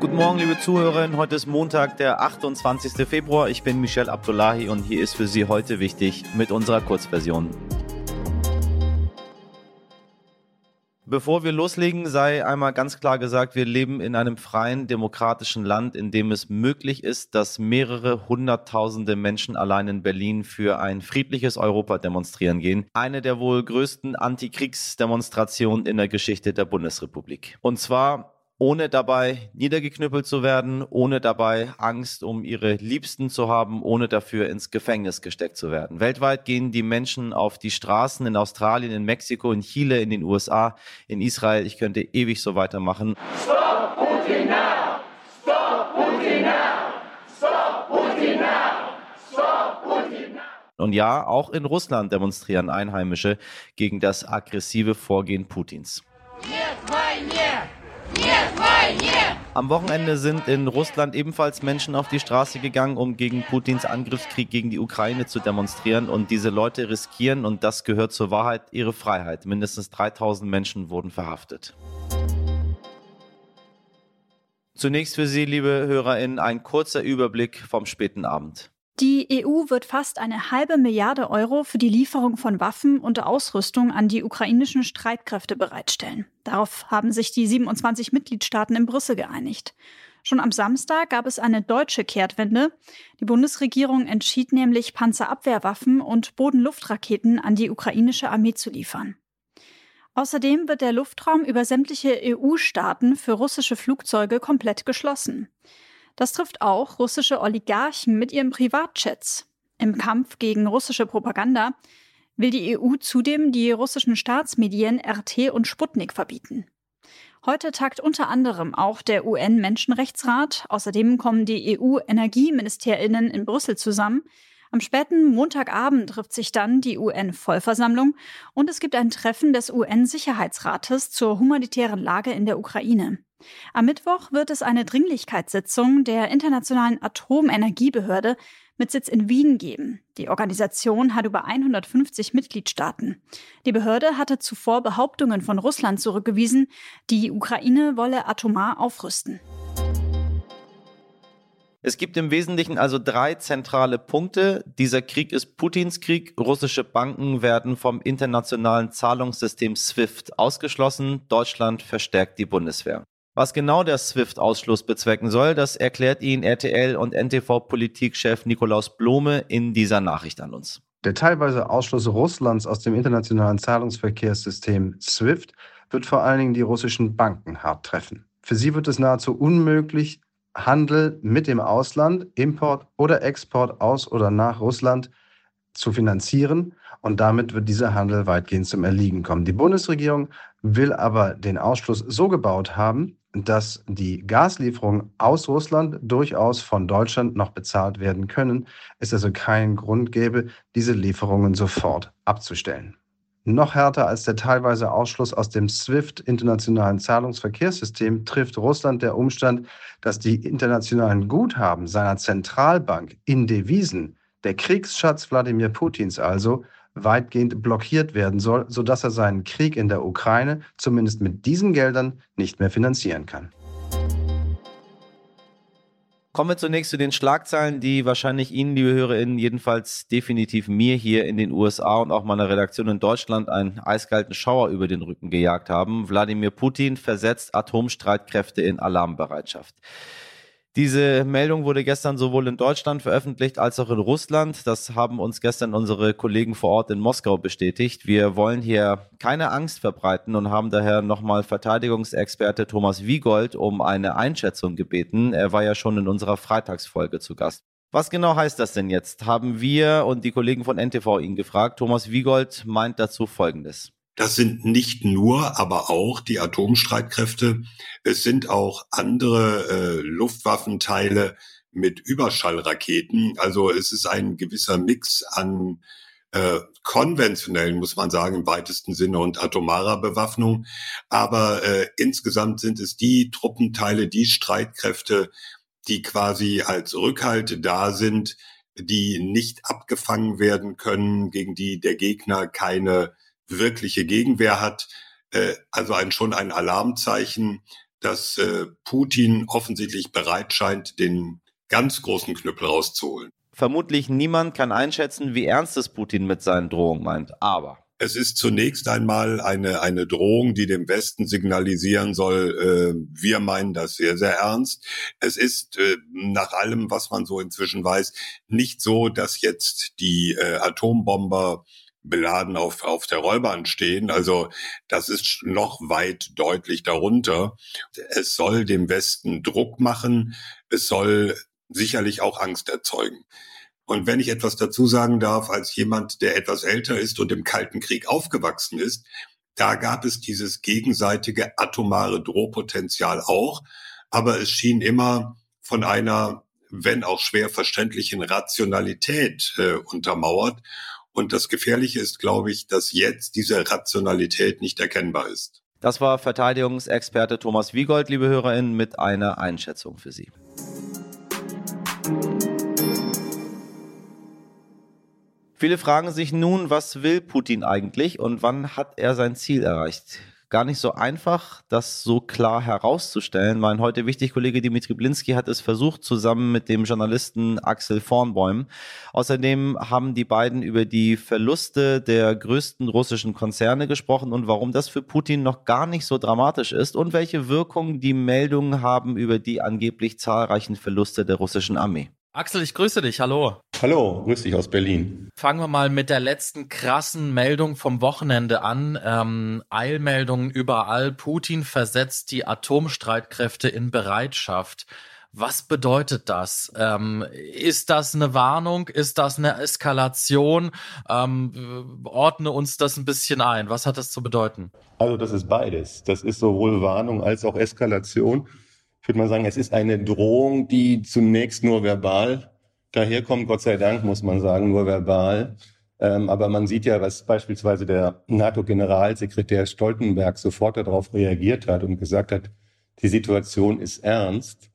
Guten Morgen, liebe Zuhörerinnen. Heute ist Montag, der 28. Februar. Ich bin Michel Abdullahi und hier ist für Sie heute wichtig mit unserer Kurzversion. Bevor wir loslegen, sei einmal ganz klar gesagt, wir leben in einem freien, demokratischen Land, in dem es möglich ist, dass mehrere hunderttausende Menschen allein in Berlin für ein friedliches Europa demonstrieren gehen. Eine der wohl größten Antikriegsdemonstrationen in der Geschichte der Bundesrepublik. Und zwar ohne dabei niedergeknüppelt zu werden, ohne dabei Angst um ihre Liebsten zu haben, ohne dafür ins Gefängnis gesteckt zu werden. Weltweit gehen die Menschen auf die Straßen in Australien, in Mexiko, in Chile, in den USA, in Israel. Ich könnte ewig so weitermachen. Stop Putin now! Stop Putin now! Stop Putin now! Stop Putin now! Und ja, auch in Russland demonstrieren Einheimische gegen das aggressive Vorgehen Putins. Am Wochenende sind in Russland ebenfalls Menschen auf die Straße gegangen, um gegen Putins Angriffskrieg gegen die Ukraine zu demonstrieren. Und diese Leute riskieren, und das gehört zur Wahrheit, ihre Freiheit. Mindestens 3000 Menschen wurden verhaftet. Zunächst für Sie, liebe HörerInnen, ein kurzer Überblick vom späten Abend. Die EU wird fast eine halbe Milliarde Euro für die Lieferung von Waffen und Ausrüstung an die ukrainischen Streitkräfte bereitstellen. Darauf haben sich die 27 Mitgliedstaaten in Brüssel geeinigt. Schon am Samstag gab es eine deutsche Kehrtwende. Die Bundesregierung entschied nämlich, Panzerabwehrwaffen und Bodenluftraketen an die ukrainische Armee zu liefern. Außerdem wird der Luftraum über sämtliche EU-Staaten für russische Flugzeuge komplett geschlossen. Das trifft auch russische Oligarchen mit ihren Privatjets. Im Kampf gegen russische Propaganda will die EU zudem die russischen Staatsmedien RT und Sputnik verbieten. Heute tagt unter anderem auch der UN-Menschenrechtsrat. Außerdem kommen die EU-Energieministerinnen in Brüssel zusammen. Am späten Montagabend trifft sich dann die UN-Vollversammlung und es gibt ein Treffen des UN-Sicherheitsrates zur humanitären Lage in der Ukraine. Am Mittwoch wird es eine Dringlichkeitssitzung der Internationalen Atomenergiebehörde mit Sitz in Wien geben. Die Organisation hat über 150 Mitgliedstaaten. Die Behörde hatte zuvor Behauptungen von Russland zurückgewiesen, die Ukraine wolle atomar aufrüsten. Es gibt im Wesentlichen also drei zentrale Punkte. Dieser Krieg ist Putins Krieg. Russische Banken werden vom internationalen Zahlungssystem SWIFT ausgeschlossen. Deutschland verstärkt die Bundeswehr. Was genau der SWIFT-Ausschluss bezwecken soll, das erklärt Ihnen RTL und NTV-Politikchef Nikolaus Blome in dieser Nachricht an uns. Der teilweise Ausschluss Russlands aus dem internationalen Zahlungsverkehrssystem SWIFT wird vor allen Dingen die russischen Banken hart treffen. Für sie wird es nahezu unmöglich, Handel mit dem Ausland, Import oder Export aus oder nach Russland zu finanzieren. Und damit wird dieser Handel weitgehend zum Erliegen kommen. Die Bundesregierung will aber den Ausschluss so gebaut haben, dass die Gaslieferungen aus Russland durchaus von Deutschland noch bezahlt werden können, es also keinen Grund gäbe, diese Lieferungen sofort abzustellen. Noch härter als der teilweise Ausschluss aus dem SWIFT internationalen Zahlungsverkehrssystem trifft Russland der Umstand, dass die internationalen Guthaben seiner Zentralbank in Devisen, der Kriegsschatz Wladimir Putins also, weitgehend blockiert werden soll, sodass er seinen Krieg in der Ukraine zumindest mit diesen Geldern nicht mehr finanzieren kann. Kommen wir zunächst zu den Schlagzeilen, die wahrscheinlich Ihnen, liebe HörerInnen, jedenfalls definitiv mir hier in den USA und auch meiner Redaktion in Deutschland einen eiskalten Schauer über den Rücken gejagt haben. Wladimir Putin versetzt Atomstreitkräfte in Alarmbereitschaft. Diese Meldung wurde gestern sowohl in Deutschland veröffentlicht als auch in Russland. Das haben uns gestern unsere Kollegen vor Ort in Moskau bestätigt. Wir wollen hier keine Angst verbreiten und haben daher nochmal Verteidigungsexperte Thomas Wiegold um eine Einschätzung gebeten. Er war ja schon in unserer Freitagsfolge zu Gast. Was genau heißt das denn jetzt? Haben wir und die Kollegen von NTV ihn gefragt. Thomas Wiegold meint dazu Folgendes. Das sind nicht nur, aber auch die Atomstreitkräfte. Es sind auch andere äh, Luftwaffenteile mit Überschallraketen. Also es ist ein gewisser Mix an äh, konventionellen, muss man sagen, im weitesten Sinne und atomarer Bewaffnung. Aber äh, insgesamt sind es die Truppenteile, die Streitkräfte, die quasi als Rückhalt da sind, die nicht abgefangen werden können, gegen die der Gegner keine wirkliche Gegenwehr hat. Äh, also ein, schon ein Alarmzeichen. dass äh, Putin offensichtlich bereit scheint, den ganz großen Knüppel rauszuholen. Vermutlich niemand kann einschätzen, wie ernst es Putin mit seinen Drohungen meint. Aber es ist zunächst einmal eine, eine Drohung, die dem Westen signalisieren soll, äh, wir meinen das sehr, sehr ernst. Es ist äh, nach allem, was man so inzwischen weiß, nicht so, dass jetzt die äh, Atombomber beladen auf, auf der Räubahn stehen. Also das ist noch weit deutlich darunter. Es soll dem Westen Druck machen. Es soll sicherlich auch Angst erzeugen. Und wenn ich etwas dazu sagen darf, als jemand, der etwas älter ist und im Kalten Krieg aufgewachsen ist, da gab es dieses gegenseitige atomare Drohpotenzial auch, aber es schien immer von einer, wenn auch schwer verständlichen Rationalität äh, untermauert. Und das Gefährliche ist, glaube ich, dass jetzt diese Rationalität nicht erkennbar ist. Das war Verteidigungsexperte Thomas Wiegold, liebe HörerInnen, mit einer Einschätzung für Sie. Viele fragen sich nun, was will Putin eigentlich und wann hat er sein Ziel erreicht? Gar nicht so einfach, das so klar herauszustellen. Mein heute wichtig Kollege Dimitri Blinski hat es versucht, zusammen mit dem Journalisten Axel Vornbäum. Außerdem haben die beiden über die Verluste der größten russischen Konzerne gesprochen und warum das für Putin noch gar nicht so dramatisch ist und welche Wirkung die Meldungen haben über die angeblich zahlreichen Verluste der russischen Armee. Axel, ich grüße dich. Hallo. Hallo, grüß dich aus Berlin. Fangen wir mal mit der letzten krassen Meldung vom Wochenende an. Ähm, Eilmeldungen überall. Putin versetzt die Atomstreitkräfte in Bereitschaft. Was bedeutet das? Ähm, ist das eine Warnung? Ist das eine Eskalation? Ähm, ordne uns das ein bisschen ein. Was hat das zu bedeuten? Also das ist beides. Das ist sowohl Warnung als auch Eskalation ich würde mal sagen, es ist eine Drohung, die zunächst nur verbal daherkommt, Gott sei Dank, muss man sagen, nur verbal. Ähm, aber man sieht ja, was beispielsweise der NATO-Generalsekretär Stoltenberg sofort darauf reagiert hat und gesagt hat, die Situation ist ernst.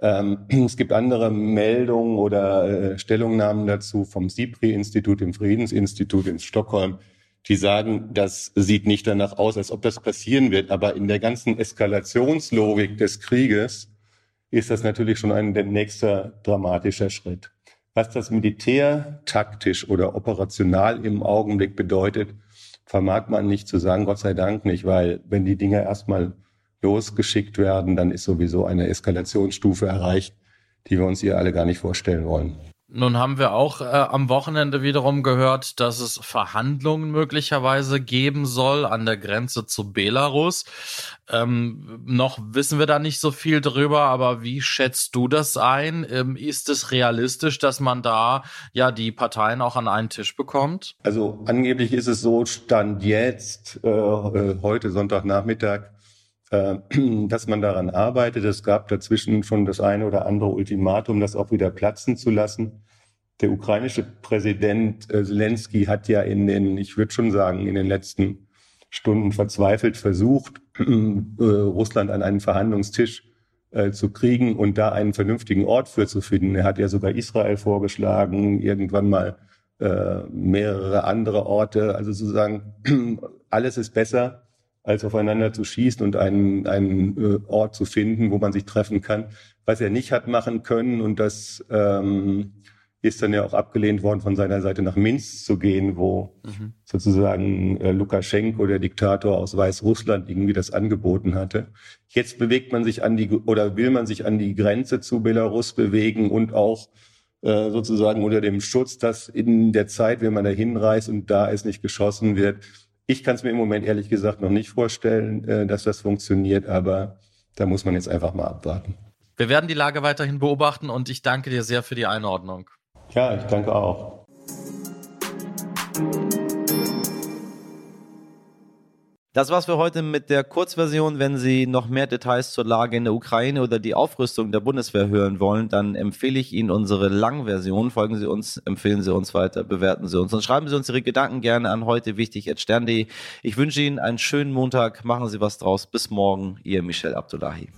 Ähm, es gibt andere Meldungen oder äh, Stellungnahmen dazu vom SIPRI-Institut, dem Friedensinstitut in Stockholm, die sagen, das sieht nicht danach aus, als ob das passieren wird. Aber in der ganzen Eskalationslogik des Krieges ist das natürlich schon ein nächster dramatischer Schritt. Was das Militär taktisch oder operational im Augenblick bedeutet, vermag man nicht zu sagen, Gott sei Dank nicht, weil wenn die Dinge erstmal losgeschickt werden, dann ist sowieso eine Eskalationsstufe erreicht, die wir uns hier alle gar nicht vorstellen wollen. Nun haben wir auch äh, am Wochenende wiederum gehört, dass es Verhandlungen möglicherweise geben soll an der Grenze zu Belarus. Ähm, noch wissen wir da nicht so viel drüber, aber wie schätzt du das ein? Ähm, ist es realistisch, dass man da ja die Parteien auch an einen Tisch bekommt? Also angeblich ist es so, stand jetzt äh, äh heute Sonntagnachmittag, dass man daran arbeitet. Es gab dazwischen schon das eine oder andere Ultimatum, das auch wieder platzen zu lassen. Der ukrainische Präsident äh, Zelensky hat ja in den, ich würde schon sagen, in den letzten Stunden verzweifelt versucht, äh, Russland an einen Verhandlungstisch zu kriegen und da einen vernünftigen Ort für zu finden. Er hat ja sogar Israel vorgeschlagen, irgendwann mal mehrere andere Orte. Also sozusagen, alles ist besser als aufeinander zu schießen und einen, einen äh, Ort zu finden, wo man sich treffen kann. Was er nicht hat machen können, und das ähm, ist dann ja auch abgelehnt worden, von seiner Seite nach Minsk zu gehen, wo mhm. sozusagen äh, Lukaschenko, der Diktator aus Weißrussland, irgendwie das angeboten hatte. Jetzt bewegt man sich an die oder will man sich an die Grenze zu Belarus bewegen und auch äh, sozusagen unter dem Schutz, dass in der Zeit, wenn man da hinreist und da es nicht geschossen wird, ich kann es mir im Moment ehrlich gesagt noch nicht vorstellen, äh, dass das funktioniert, aber da muss man jetzt einfach mal abwarten. Wir werden die Lage weiterhin beobachten und ich danke dir sehr für die Einordnung. Ja, ich danke auch. Das war's für heute mit der Kurzversion. Wenn Sie noch mehr Details zur Lage in der Ukraine oder die Aufrüstung der Bundeswehr hören wollen, dann empfehle ich Ihnen unsere Langversion. Folgen Sie uns, empfehlen Sie uns weiter, bewerten Sie uns und schreiben Sie uns Ihre Gedanken gerne an heute wichtig Ich wünsche Ihnen einen schönen Montag. Machen Sie was draus. Bis morgen. Ihr Michel Abdullahi.